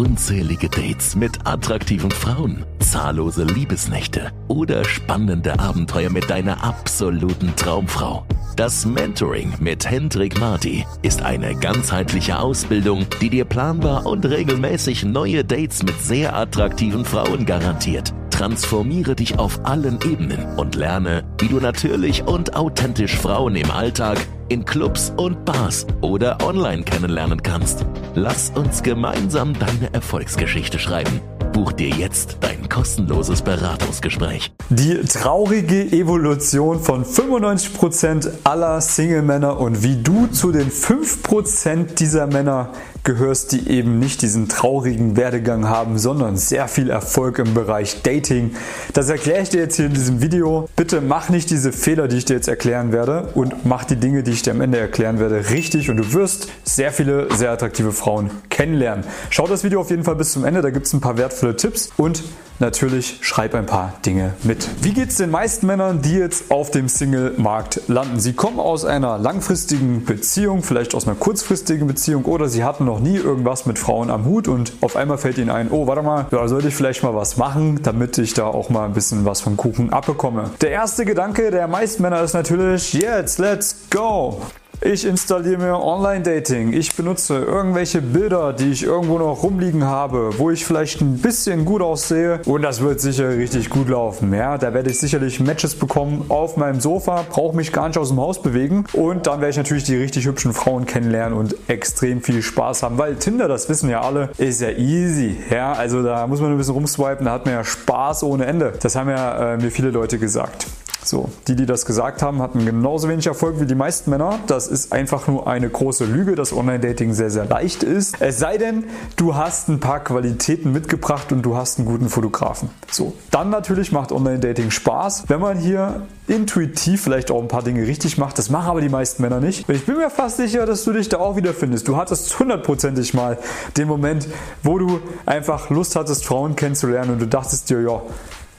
unzählige Dates mit attraktiven Frauen, zahllose Liebesnächte oder spannende Abenteuer mit deiner absoluten Traumfrau. Das Mentoring mit Hendrik Marti ist eine ganzheitliche Ausbildung, die dir planbar und regelmäßig neue Dates mit sehr attraktiven Frauen garantiert. Transformiere dich auf allen Ebenen und lerne, wie du natürlich und authentisch Frauen im Alltag, in Clubs und Bars oder online kennenlernen kannst. Lass uns gemeinsam deine Erfolgsgeschichte schreiben. Buch dir jetzt dein kostenloses Beratungsgespräch. Die traurige Evolution von 95% aller Single-Männer und wie du zu den 5% dieser Männer gehörst, die eben nicht diesen traurigen Werdegang haben, sondern sehr viel Erfolg im Bereich Dating. Das erkläre ich dir jetzt hier in diesem Video. Bitte mach nicht diese Fehler, die ich dir jetzt erklären werde und mach die Dinge, die ich dir am Ende erklären werde, richtig und du wirst sehr viele sehr attraktive Frauen kennenlernen. Schau das Video auf jeden Fall bis zum Ende, da gibt es ein paar wertvolle Tipps und natürlich schreib ein paar Dinge mit. Wie geht es den meisten Männern, die jetzt auf dem Single-Markt landen? Sie kommen aus einer langfristigen Beziehung, vielleicht aus einer kurzfristigen Beziehung oder sie hatten noch nie irgendwas mit Frauen am Hut und auf einmal fällt ihnen ein, oh, warte mal, da sollte ich vielleicht mal was machen, damit ich da auch mal ein bisschen was vom Kuchen abbekomme. Der erste Gedanke der meisten Männer ist natürlich, jetzt, let's go! Ich installiere mir Online-Dating. Ich benutze irgendwelche Bilder, die ich irgendwo noch rumliegen habe, wo ich vielleicht ein bisschen gut aussehe und das wird sicher richtig gut laufen. Ja, da werde ich sicherlich Matches bekommen auf meinem Sofa, brauche mich gar nicht aus dem Haus bewegen und dann werde ich natürlich die richtig hübschen Frauen kennenlernen und extrem viel Spaß haben, weil Tinder, das wissen ja alle, ist ja easy. Ja, also da muss man ein bisschen rumswipen, da hat man ja Spaß ohne Ende. Das haben ja äh, mir viele Leute gesagt. So, die, die das gesagt haben, hatten genauso wenig Erfolg wie die meisten Männer. Das ist einfach nur eine große Lüge, dass Online-Dating sehr, sehr leicht ist. Es sei denn, du hast ein paar Qualitäten mitgebracht und du hast einen guten Fotografen. So, dann natürlich macht Online-Dating Spaß, wenn man hier intuitiv vielleicht auch ein paar Dinge richtig macht. Das machen aber die meisten Männer nicht. Und ich bin mir fast sicher, dass du dich da auch wieder findest. Du hattest hundertprozentig mal den Moment, wo du einfach Lust hattest, Frauen kennenzulernen und du dachtest dir, ja,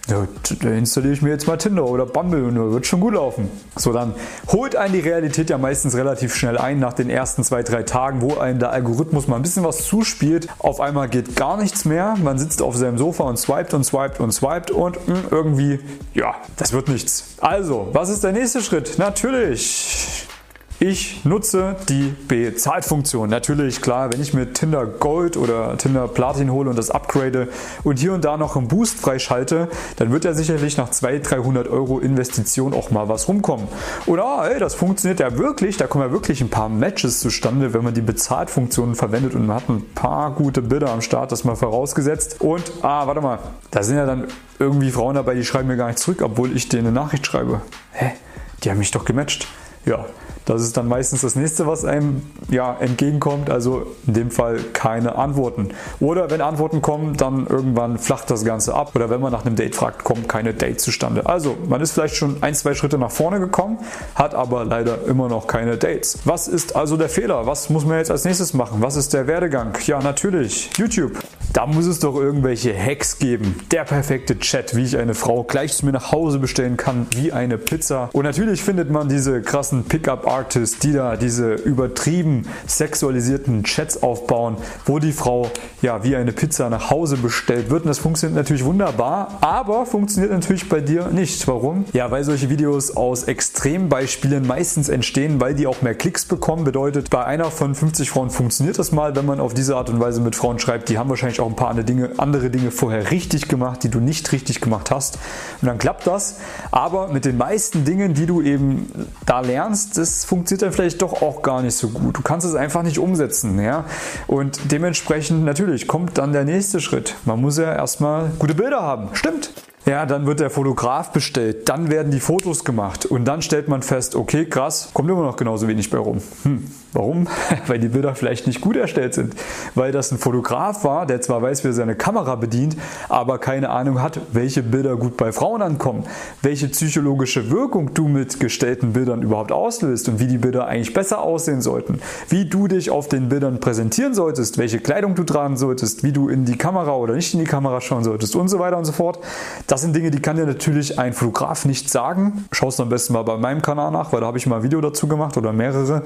ja, da installiere ich mir jetzt mal Tinder oder Bumble und wird schon gut laufen. So, dann holt einen die Realität ja meistens relativ schnell ein nach den ersten zwei, drei Tagen, wo einem der Algorithmus mal ein bisschen was zuspielt. Auf einmal geht gar nichts mehr. Man sitzt auf seinem Sofa und swiped und swiped und swiped und hm, irgendwie, ja, das wird nichts. Also, was ist der nächste Schritt? Natürlich ich nutze die Bezahltfunktion. Natürlich, klar, wenn ich mir Tinder Gold oder Tinder Platin hole und das upgrade und hier und da noch einen Boost freischalte, dann wird ja sicherlich nach 200, 300 Euro Investition auch mal was rumkommen. Oder, ey, das funktioniert ja wirklich, da kommen ja wirklich ein paar Matches zustande, wenn man die Bezahltfunktion verwendet und man hat ein paar gute Bilder am Start, das mal vorausgesetzt. Und, ah, warte mal, da sind ja dann irgendwie Frauen dabei, die schreiben mir gar nicht zurück, obwohl ich denen eine Nachricht schreibe. Hä? Die haben mich doch gematcht. Ja, das ist dann meistens das nächste, was einem ja, entgegenkommt. Also in dem Fall keine Antworten. Oder wenn Antworten kommen, dann irgendwann flacht das Ganze ab. Oder wenn man nach einem Date fragt, kommt keine Date zustande. Also man ist vielleicht schon ein, zwei Schritte nach vorne gekommen, hat aber leider immer noch keine Dates. Was ist also der Fehler? Was muss man jetzt als nächstes machen? Was ist der Werdegang? Ja, natürlich YouTube. Da muss es doch irgendwelche Hacks geben. Der perfekte Chat, wie ich eine Frau gleich zu mir nach Hause bestellen kann, wie eine Pizza. Und natürlich findet man diese krassen Pickup-Artists, die da diese übertrieben sexualisierten Chats aufbauen, wo die Frau ja wie eine Pizza nach Hause bestellt wird. Und das funktioniert natürlich wunderbar, aber funktioniert natürlich bei dir nicht. Warum? Ja, weil solche Videos aus Extrembeispielen meistens entstehen, weil die auch mehr Klicks bekommen. Bedeutet, bei einer von 50 Frauen funktioniert das mal, wenn man auf diese Art und Weise mit Frauen schreibt, die haben wahrscheinlich auch ein paar andere Dinge, andere Dinge vorher richtig gemacht, die du nicht richtig gemacht hast. Und dann klappt das. Aber mit den meisten Dingen, die du eben da lernst, das funktioniert dann vielleicht doch auch gar nicht so gut. Du kannst es einfach nicht umsetzen. Ja? Und dementsprechend natürlich kommt dann der nächste Schritt. Man muss ja erstmal gute Bilder haben. Stimmt. Ja, dann wird der Fotograf bestellt, dann werden die Fotos gemacht und dann stellt man fest, okay, krass, kommt immer noch genauso wenig bei rum. Hm, warum? weil die Bilder vielleicht nicht gut erstellt sind. Weil das ein Fotograf war, der zwar weiß, wie er seine Kamera bedient, aber keine Ahnung hat, welche Bilder gut bei Frauen ankommen, welche psychologische Wirkung du mit gestellten Bildern überhaupt auslöst und wie die Bilder eigentlich besser aussehen sollten, wie du dich auf den Bildern präsentieren solltest, welche Kleidung du tragen solltest, wie du in die Kamera oder nicht in die Kamera schauen solltest und so weiter und so fort Das sind Dinge, die kann dir natürlich ein Fotograf nicht sagen. Schau es am besten mal bei meinem Kanal nach, weil da habe ich mal ein Video dazu gemacht oder mehrere.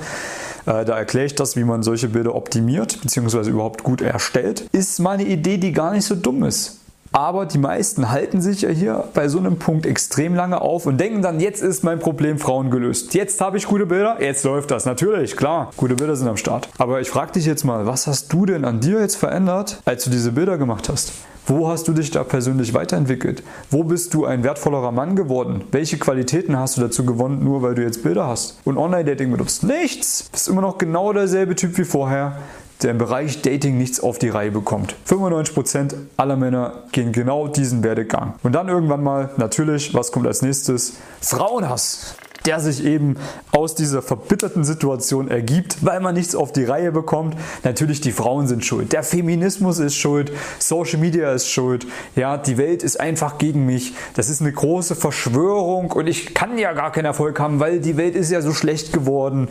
Äh, da erkläre ich das, wie man solche Bilder optimiert bzw. überhaupt gut erstellt. Ist mal eine Idee, die gar nicht so dumm ist. Aber die meisten halten sich ja hier bei so einem Punkt extrem lange auf und denken dann, jetzt ist mein Problem Frauen gelöst. Jetzt habe ich gute Bilder, jetzt läuft das. Natürlich, klar, gute Bilder sind am Start. Aber ich frage dich jetzt mal, was hast du denn an dir jetzt verändert, als du diese Bilder gemacht hast? Wo hast du dich da persönlich weiterentwickelt? Wo bist du ein wertvollerer Mann geworden? Welche Qualitäten hast du dazu gewonnen, nur weil du jetzt Bilder hast? Und Online-Dating benutzt? Nichts! Du bist immer noch genau derselbe Typ wie vorher der im Bereich Dating nichts auf die Reihe bekommt. 95% aller Männer gehen genau diesen Werdegang. Und dann irgendwann mal, natürlich, was kommt als nächstes? Frauenhass der sich eben aus dieser verbitterten Situation ergibt, weil man nichts auf die Reihe bekommt. Natürlich, die Frauen sind schuld. Der Feminismus ist schuld. Social Media ist schuld. Ja, die Welt ist einfach gegen mich. Das ist eine große Verschwörung und ich kann ja gar keinen Erfolg haben, weil die Welt ist ja so schlecht geworden.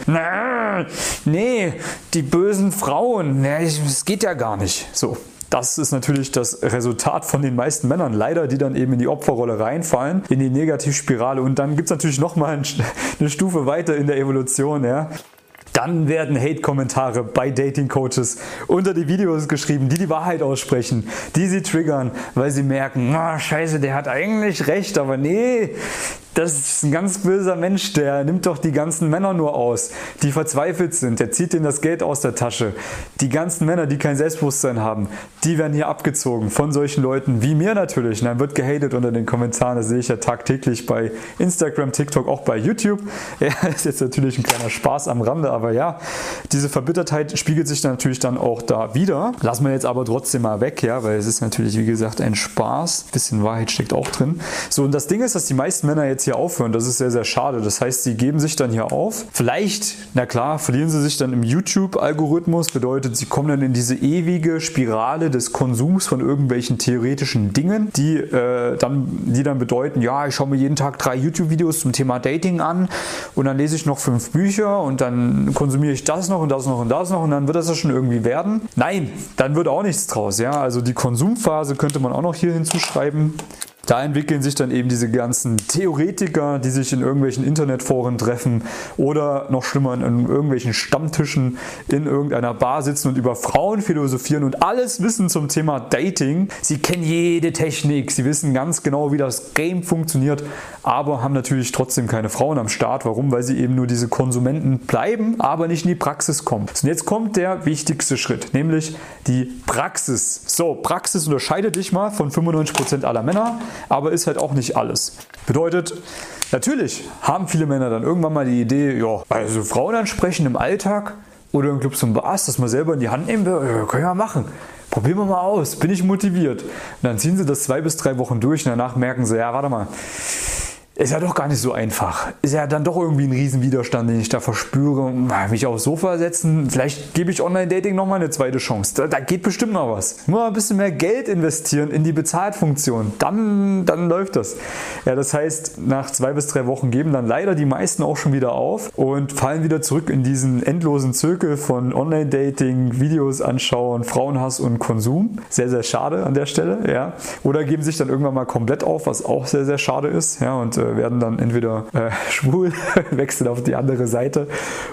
Nee, die bösen Frauen. Es geht ja gar nicht. So. Das ist natürlich das Resultat von den meisten Männern, leider, die dann eben in die Opferrolle reinfallen, in die Negativspirale. Und dann gibt es natürlich nochmal eine Stufe weiter in der Evolution. Ja. Dann werden Hate-Kommentare bei Dating-Coaches unter die Videos geschrieben, die die Wahrheit aussprechen, die sie triggern, weil sie merken, oh, scheiße, der hat eigentlich recht, aber nee, das ist ein ganz böser Mensch, der nimmt doch die ganzen Männer nur aus, die verzweifelt sind, der zieht ihnen das Geld aus der Tasche. Die ganzen Männer, die kein Selbstbewusstsein haben, die werden hier abgezogen von solchen Leuten wie mir natürlich. Und dann wird gehatet unter den Kommentaren, das sehe ich ja tagtäglich bei Instagram, TikTok, auch bei YouTube. Ja, ist jetzt natürlich ein kleiner Spaß am Rande, aber ja, diese Verbittertheit spiegelt sich dann natürlich dann auch da wieder. Lassen wir jetzt aber trotzdem mal weg, ja, weil es ist natürlich, wie gesagt, ein Spaß. Ein bisschen Wahrheit steckt auch drin. So, und das Ding ist, dass die meisten Männer jetzt hier aufhören. Das ist sehr, sehr schade. Das heißt, sie geben sich dann hier auf. Vielleicht, na klar, verlieren sie sich dann im YouTube-Algorithmus. Bedeutet, sie kommen dann in diese ewige Spirale des Konsums von irgendwelchen theoretischen Dingen, die, äh, dann, die dann bedeuten, ja, ich schaue mir jeden Tag drei YouTube-Videos zum Thema Dating an und dann lese ich noch fünf Bücher und dann konsumiere ich das noch und das noch und das noch und dann wird das ja schon irgendwie werden. Nein, dann wird auch nichts draus. Ja? Also die Konsumphase könnte man auch noch hier hinzuschreiben. Da entwickeln sich dann eben diese ganzen Theoretiker, die sich in irgendwelchen Internetforen treffen oder noch schlimmer in irgendwelchen Stammtischen in irgendeiner Bar sitzen und über Frauen philosophieren und alles wissen zum Thema Dating. Sie kennen jede Technik, sie wissen ganz genau, wie das Game funktioniert, aber haben natürlich trotzdem keine Frauen am Start. Warum? Weil sie eben nur diese Konsumenten bleiben, aber nicht in die Praxis kommen. Und jetzt kommt der wichtigste Schritt, nämlich die Praxis. So, Praxis unterscheidet dich mal von 95% aller Männer aber ist halt auch nicht alles. Bedeutet, natürlich haben viele Männer dann irgendwann mal die Idee, ja, also Frauen ansprechen im Alltag oder im Club zum Bars, das mal selber in die Hand nehmen, ja, können wir machen. Probieren wir mal aus, bin ich motiviert. Und dann ziehen sie das zwei bis drei Wochen durch und danach merken sie, ja, warte mal, ist ja doch gar nicht so einfach. Ist ja dann doch irgendwie ein Riesenwiderstand, den ich da verspüre. Mich aufs Sofa setzen, vielleicht gebe ich Online-Dating nochmal eine zweite Chance. Da, da, geht bestimmt noch was. Nur ein bisschen mehr Geld investieren in die Bezahlfunktion. Dann, dann läuft das. Ja, das heißt, nach zwei bis drei Wochen geben dann leider die meisten auch schon wieder auf und fallen wieder zurück in diesen endlosen Zirkel von Online-Dating, Videos anschauen, Frauenhass und Konsum. Sehr, sehr schade an der Stelle. Ja. Oder geben sich dann irgendwann mal komplett auf, was auch sehr, sehr schade ist. Ja, und werden dann entweder äh, schwul, wechseln auf die andere Seite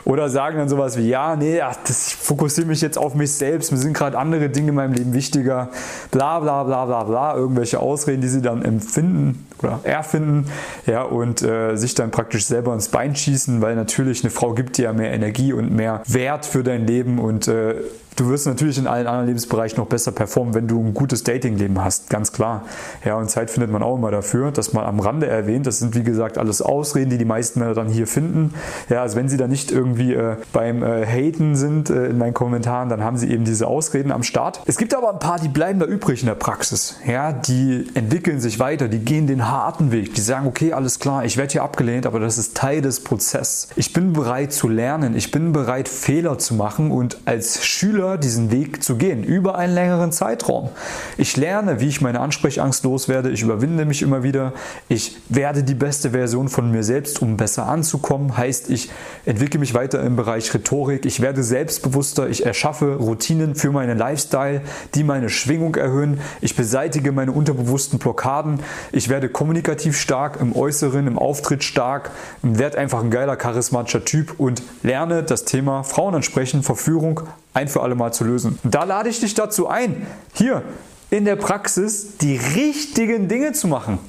oder sagen dann sowas wie, ja, nee, ach, das, ich fokussiere mich jetzt auf mich selbst, mir sind gerade andere Dinge in meinem Leben wichtiger, bla bla bla bla bla, irgendwelche Ausreden, die sie dann empfinden oder erfinden, ja, und äh, sich dann praktisch selber ins Bein schießen, weil natürlich eine Frau gibt dir ja mehr Energie und mehr Wert für dein Leben und äh, Du wirst natürlich in allen anderen Lebensbereichen noch besser performen, wenn du ein gutes Datingleben hast, ganz klar. Ja, und Zeit findet man auch immer dafür, dass man am Rande erwähnt. Das sind wie gesagt alles Ausreden, die die meisten Männer dann hier finden. Ja, also wenn sie da nicht irgendwie äh, beim äh, Haten sind äh, in meinen Kommentaren, dann haben sie eben diese Ausreden am Start. Es gibt aber ein paar, die bleiben da übrig in der Praxis. Ja, die entwickeln sich weiter, die gehen den harten Weg. Die sagen, okay, alles klar, ich werde hier abgelehnt, aber das ist Teil des Prozesses. Ich bin bereit zu lernen, ich bin bereit Fehler zu machen und als Schüler diesen Weg zu gehen, über einen längeren Zeitraum. Ich lerne, wie ich meine Ansprechangst loswerde, ich überwinde mich immer wieder, ich werde die beste Version von mir selbst, um besser anzukommen, heißt, ich entwickle mich weiter im Bereich Rhetorik, ich werde selbstbewusster, ich erschaffe Routinen für meinen Lifestyle, die meine Schwingung erhöhen, ich beseitige meine unterbewussten Blockaden, ich werde kommunikativ stark, im Äußeren, im Auftritt stark, werde einfach ein geiler, charismatischer Typ und lerne das Thema Frauen ansprechen, Verführung ein für alle Mal zu lösen. Da lade ich dich dazu ein, hier in der Praxis die richtigen Dinge zu machen.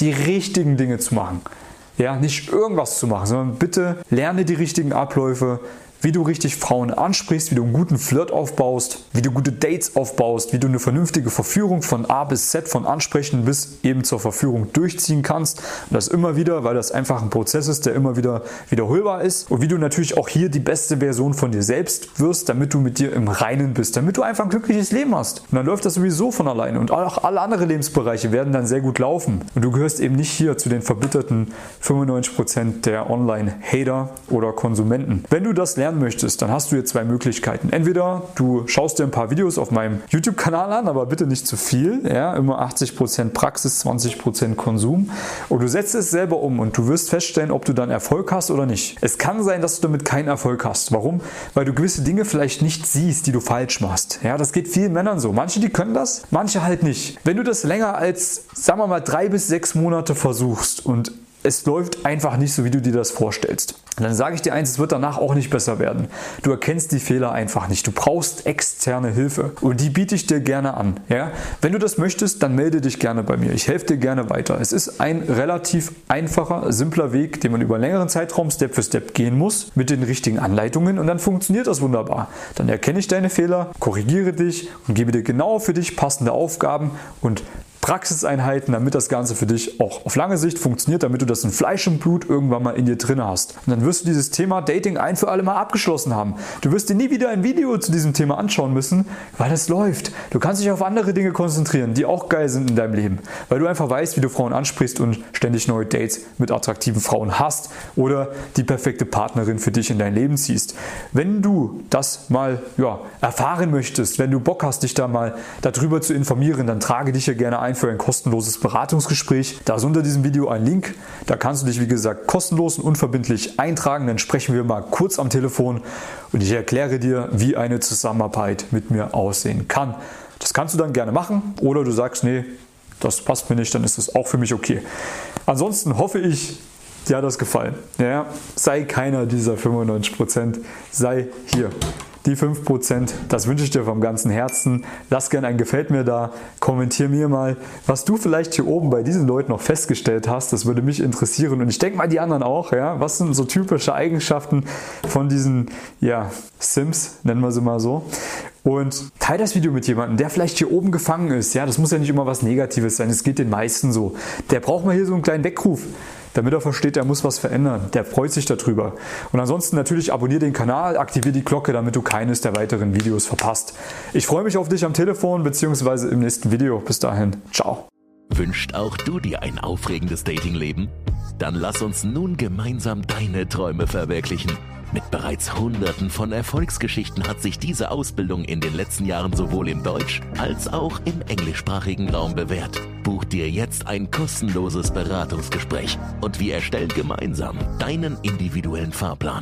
Die richtigen Dinge zu machen. Ja, nicht irgendwas zu machen, sondern bitte lerne die richtigen Abläufe, wie du richtig Frauen ansprichst, wie du einen guten Flirt aufbaust, wie du gute Dates aufbaust, wie du eine vernünftige Verführung von A bis Z, von Ansprechen bis eben zur Verführung durchziehen kannst. Und das immer wieder, weil das einfach ein Prozess ist, der immer wieder wiederholbar ist. Und wie du natürlich auch hier die beste Version von dir selbst wirst, damit du mit dir im Reinen bist, damit du einfach ein glückliches Leben hast. Und dann läuft das sowieso von alleine. Und auch alle anderen Lebensbereiche werden dann sehr gut laufen. Und du gehörst eben nicht hier zu den verbitterten 95% der Online-Hater oder Konsumenten. Wenn du das lernst, lernen möchtest, dann hast du hier zwei Möglichkeiten. Entweder du schaust dir ein paar Videos auf meinem YouTube-Kanal an, aber bitte nicht zu viel. Ja, immer 80% Praxis, 20% Konsum. Und du setzt es selber um und du wirst feststellen, ob du dann Erfolg hast oder nicht. Es kann sein, dass du damit keinen Erfolg hast. Warum? Weil du gewisse Dinge vielleicht nicht siehst, die du falsch machst. Ja, das geht vielen Männern so. Manche, die können das, manche halt nicht. Wenn du das länger als, sagen wir mal, drei bis sechs Monate versuchst und es läuft einfach nicht so, wie du dir das vorstellst. Und dann sage ich dir eins, es wird danach auch nicht besser werden. Du erkennst die Fehler einfach nicht. Du brauchst externe Hilfe und die biete ich dir gerne an. Ja? Wenn du das möchtest, dann melde dich gerne bei mir. Ich helfe dir gerne weiter. Es ist ein relativ einfacher, simpler Weg, den man über einen längeren Zeitraum Step für Step gehen muss, mit den richtigen Anleitungen und dann funktioniert das wunderbar. Dann erkenne ich deine Fehler, korrigiere dich und gebe dir genau für dich passende Aufgaben und Praxiseinheiten, damit das Ganze für dich auch auf lange Sicht funktioniert, damit du das in Fleisch und Blut irgendwann mal in dir drin hast. Und dann wirst du dieses Thema Dating ein für alle Mal abgeschlossen haben. Du wirst dir nie wieder ein Video zu diesem Thema anschauen müssen, weil es läuft. Du kannst dich auf andere Dinge konzentrieren, die auch geil sind in deinem Leben, weil du einfach weißt, wie du Frauen ansprichst und ständig neue Dates mit attraktiven Frauen hast oder die perfekte Partnerin für dich in dein Leben ziehst. Wenn du das mal ja, erfahren möchtest, wenn du Bock hast, dich da mal darüber zu informieren, dann trage dich hier gerne ein für ein kostenloses Beratungsgespräch. Da ist unter diesem Video ein Link. Da kannst du dich, wie gesagt, kostenlos und unverbindlich eintragen. Dann sprechen wir mal kurz am Telefon und ich erkläre dir, wie eine Zusammenarbeit mit mir aussehen kann. Das kannst du dann gerne machen oder du sagst, nee, das passt mir nicht, dann ist das auch für mich okay. Ansonsten hoffe ich, dir hat das gefallen. Ja, sei keiner dieser 95%, sei hier die 5%. Das wünsche ich dir vom ganzen Herzen. Lass gerne ein Gefällt mir da. Kommentier mir mal, was du vielleicht hier oben bei diesen Leuten noch festgestellt hast. Das würde mich interessieren. Und ich denke mal die anderen auch. Ja? Was sind so typische Eigenschaften von diesen ja, Sims, nennen wir sie mal so. Und teile das Video mit jemandem, der vielleicht hier oben gefangen ist. Ja, das muss ja nicht immer was Negatives sein. Es geht den meisten so. Der braucht mal hier so einen kleinen Weckruf damit er versteht, er muss was verändern. Der freut sich darüber. Und ansonsten natürlich abonniere den Kanal, aktiviere die Glocke, damit du keines der weiteren Videos verpasst. Ich freue mich auf dich am Telefon bzw. im nächsten Video. Bis dahin, ciao. Wünscht auch du dir ein aufregendes Datingleben? Dann lass uns nun gemeinsam deine Träume verwirklichen. Mit bereits Hunderten von Erfolgsgeschichten hat sich diese Ausbildung in den letzten Jahren sowohl im Deutsch- als auch im englischsprachigen Raum bewährt. Buch dir jetzt ein kostenloses Beratungsgespräch und wir erstellen gemeinsam deinen individuellen Fahrplan.